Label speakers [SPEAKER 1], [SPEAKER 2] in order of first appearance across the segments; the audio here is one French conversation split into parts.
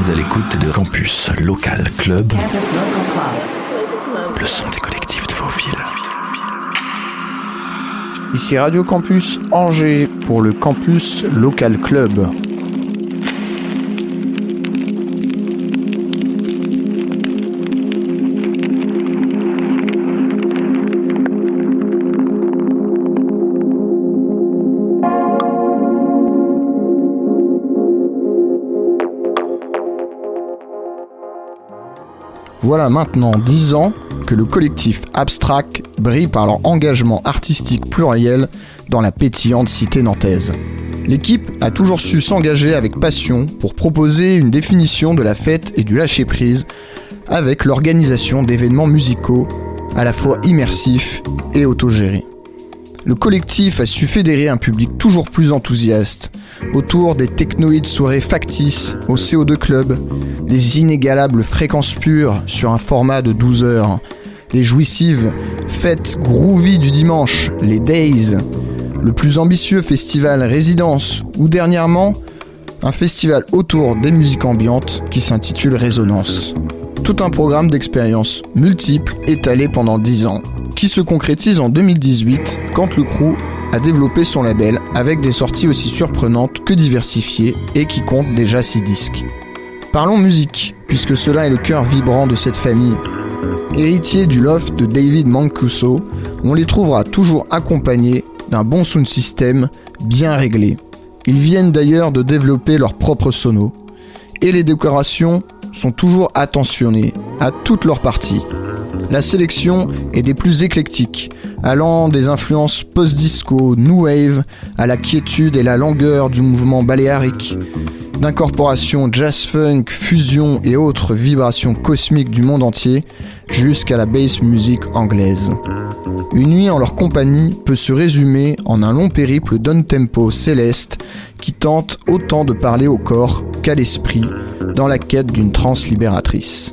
[SPEAKER 1] êtes à l'écoute de Campus Local Club, le son des collectifs de vos villes.
[SPEAKER 2] Ici Radio Campus Angers pour le Campus Local Club. Voilà maintenant 10 ans que le collectif Abstract brille par leur engagement artistique pluriel dans la pétillante cité nantaise. L'équipe a toujours su s'engager avec passion pour proposer une définition de la fête et du lâcher-prise avec l'organisation d'événements musicaux à la fois immersifs et autogérés. Le collectif a su fédérer un public toujours plus enthousiaste autour des technoïdes soirées factices au CO2 Club, les inégalables fréquences pures sur un format de 12 heures, les jouissives fêtes groovy du dimanche, les Days, le plus ambitieux festival Résidence ou dernièrement un festival autour des musiques ambiantes qui s'intitule Résonance. Tout un programme d'expériences multiples étalé pendant 10 ans, qui se concrétise en 2018 quand le crew a développé son label avec des sorties aussi surprenantes que diversifiées et qui compte déjà 6 disques. Parlons musique, puisque cela est le cœur vibrant de cette famille. Héritier du loft de David Mancuso, on les trouvera toujours accompagnés d'un bon sound system bien réglé. Ils viennent d'ailleurs de développer leur propre sono. Et les décorations sont toujours attentionnées à toutes leurs parties. La sélection est des plus éclectiques, allant des influences post-disco, new wave, à la quiétude et la langueur du mouvement baléarique, d'incorporation jazz-funk, fusion et autres vibrations cosmiques du monde entier, jusqu'à la bass music anglaise. Une nuit en leur compagnie peut se résumer en un long périple d'un tempo céleste qui tente autant de parler au corps qu'à l'esprit dans la quête d'une transe libératrice.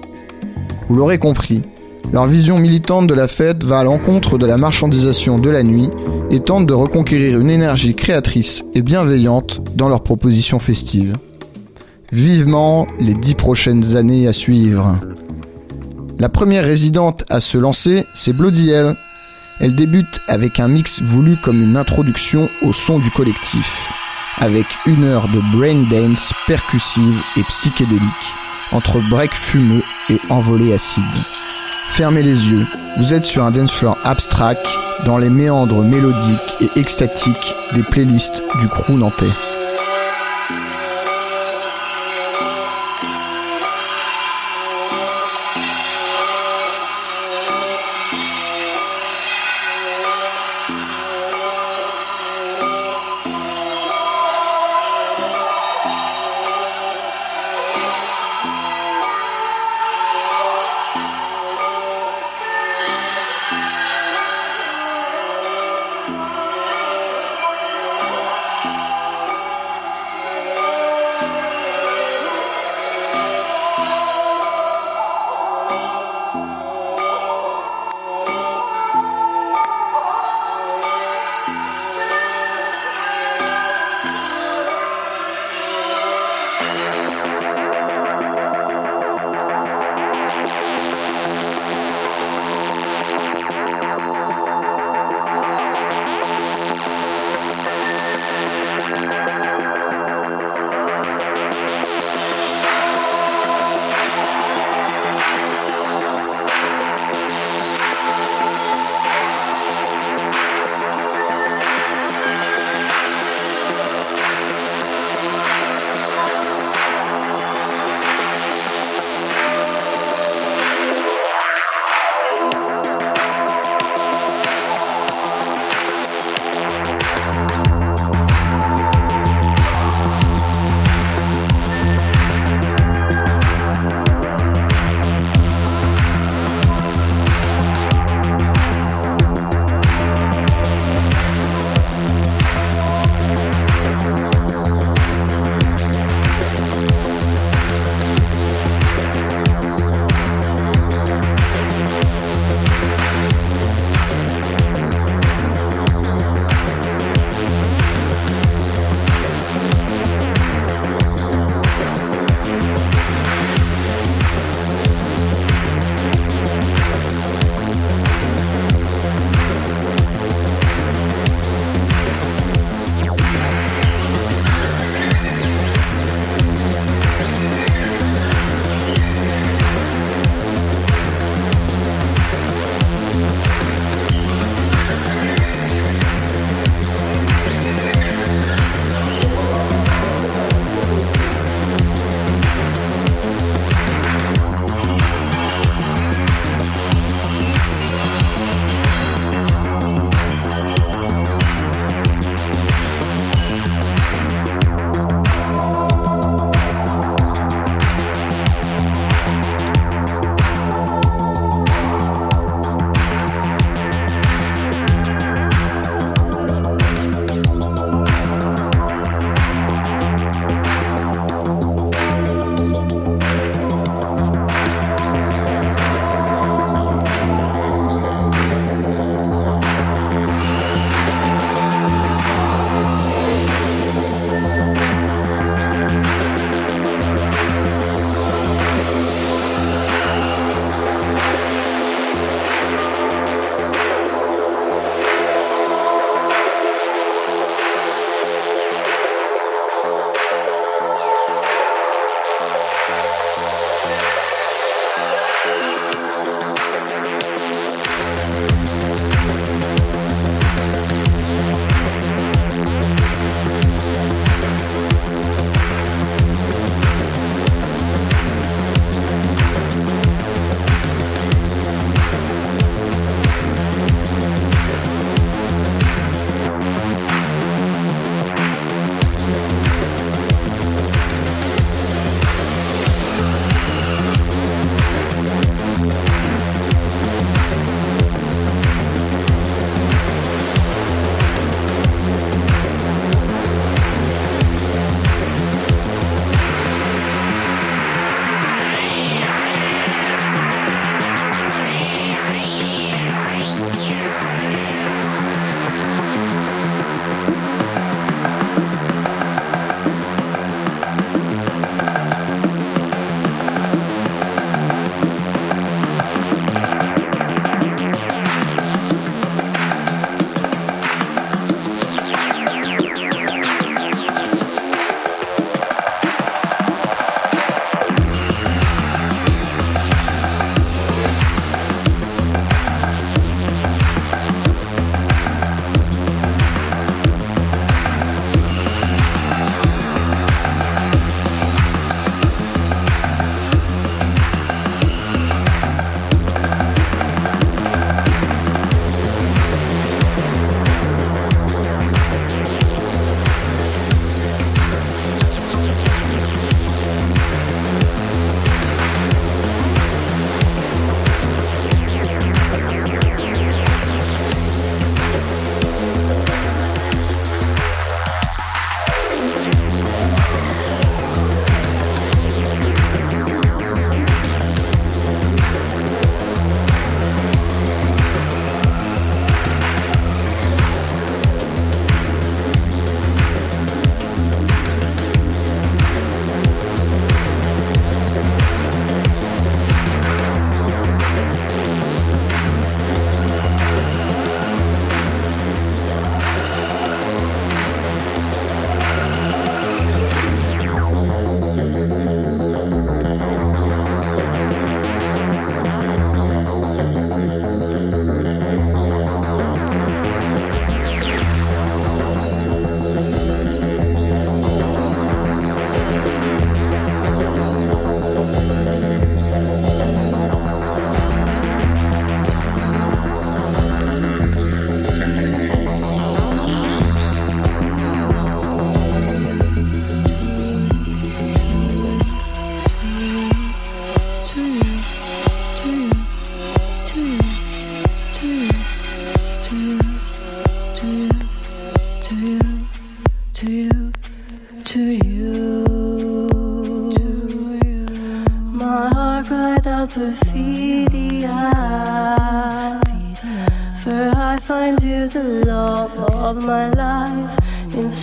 [SPEAKER 2] Vous l'aurez compris, leur vision militante de la fête va à l'encontre de la marchandisation de la nuit et tente de reconquérir une énergie créatrice et bienveillante dans leurs propositions festives. Vivement les dix prochaines années à suivre. La première résidente à se lancer, c'est Bloody Hell. Elle débute avec un mix voulu comme une introduction au son du collectif, avec une heure de brain dance percussive et psychédélique, entre break fumeux et envolée acide. Fermez les yeux, vous êtes sur un dance floor abstract dans les méandres mélodiques et extatiques des playlists du crew nantais.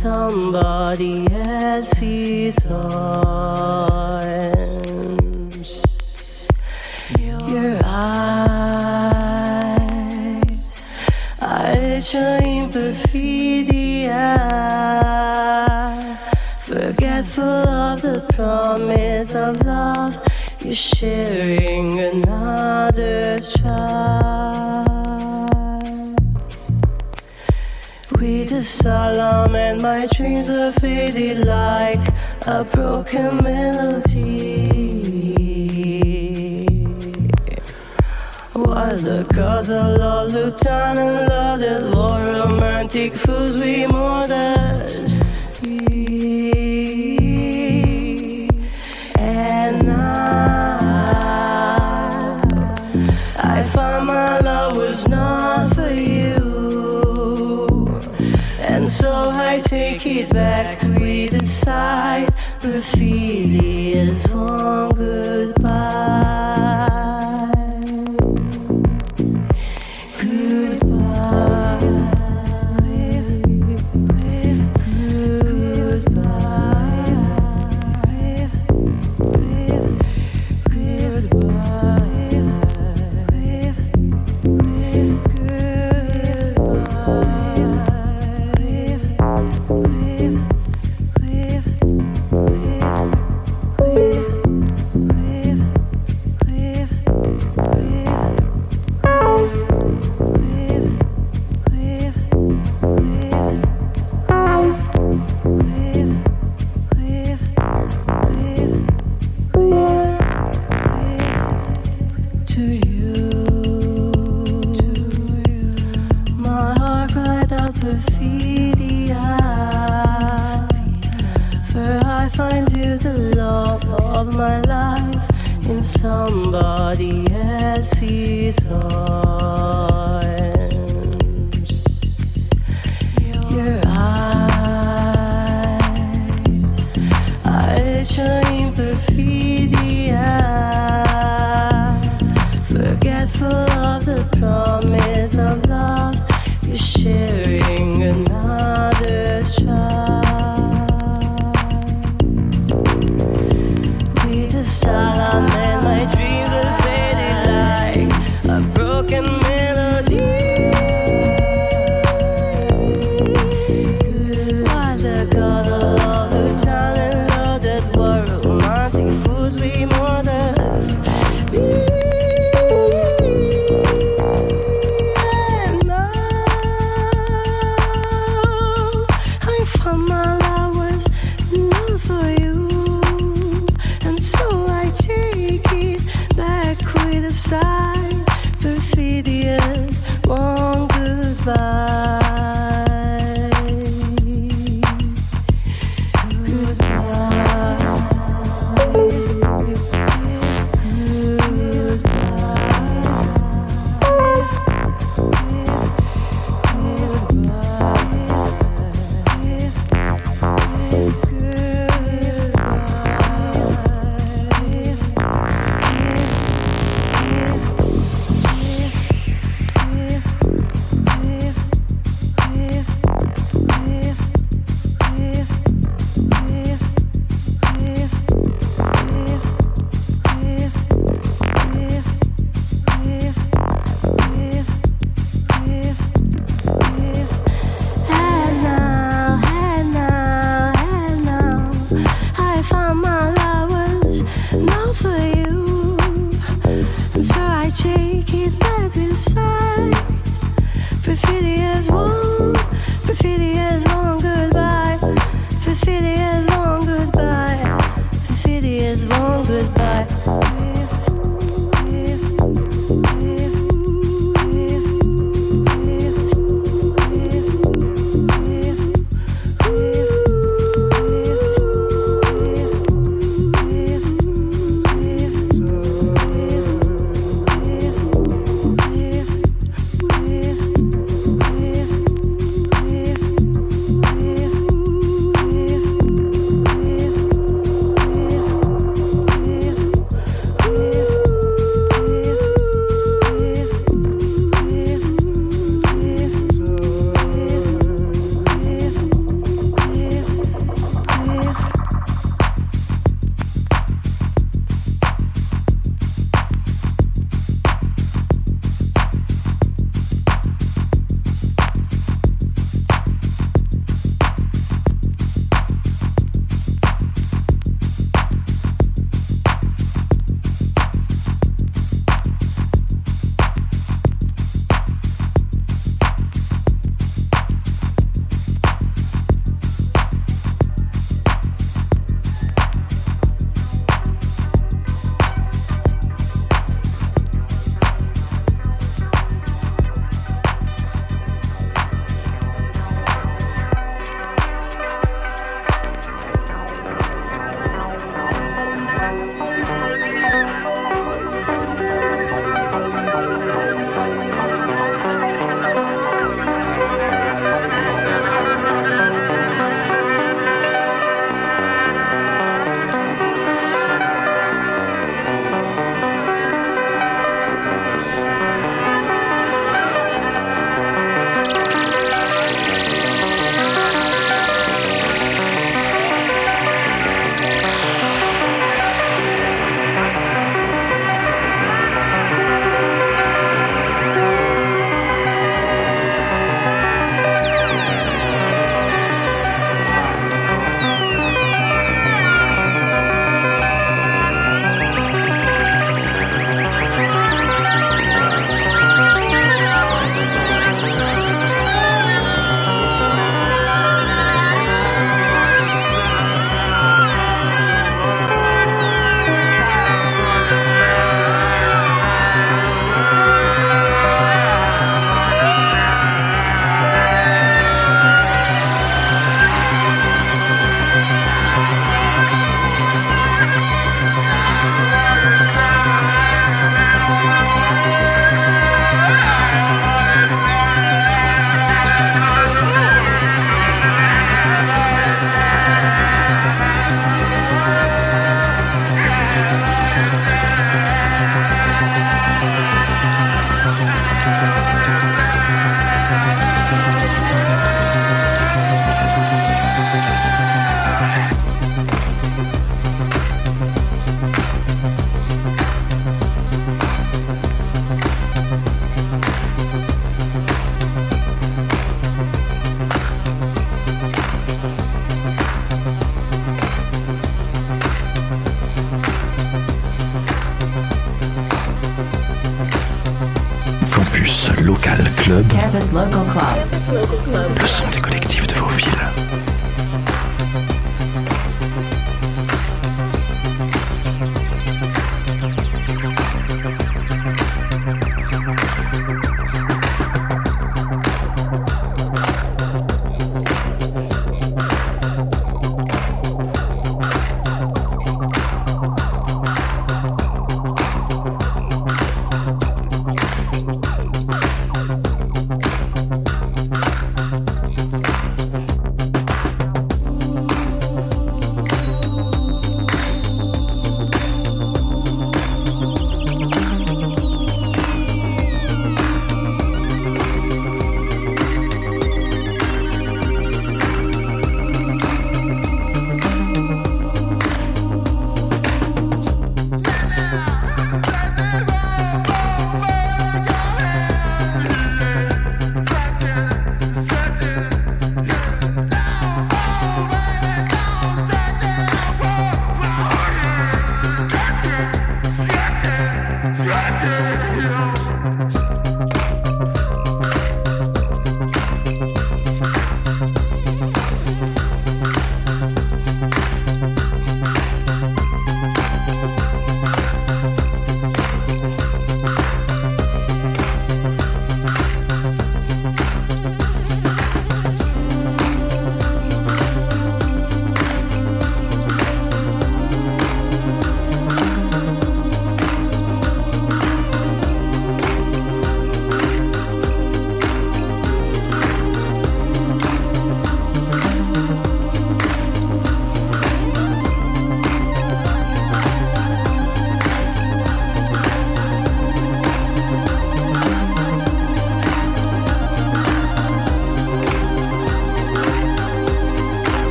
[SPEAKER 3] somebody else's heart. Showing perfidia. Forgetful of the promise of love, you're sharing another child. With the solemn and my dreams are faded like a broken melody. The gods of and love that war romantic fools we mourners. And now I find my love was not for you. And so I take it back with a sigh.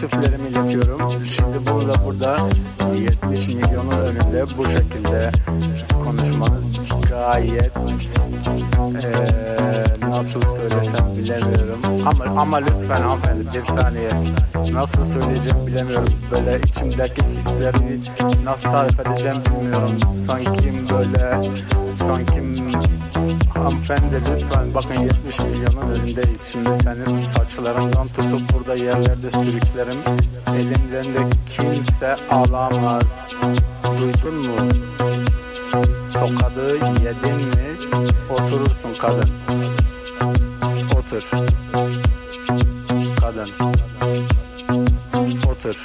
[SPEAKER 4] Teessüflerimi iletiyorum. Şimdi burada burada 70 milyonun önünde bu şekilde konuşmanız gayet eee, nasıl söylesem bilemiyorum. Ama ama lütfen hanımefendi bir saniye nasıl söyleyeceğim bilemiyorum. Böyle içimdeki hisleri nasıl tarif edeceğim bilmiyorum. Sanki böyle sanki hanımefendi lütfen bakın 70 milyonun önündeyiz. Şimdi senin saçlarından tutup burada yerlerde sürüklerim. Elimden de kimse alamaz. Duydun mu? Tokadı yedin mi? Oturursun kadın. Otur. Kadın. Otur.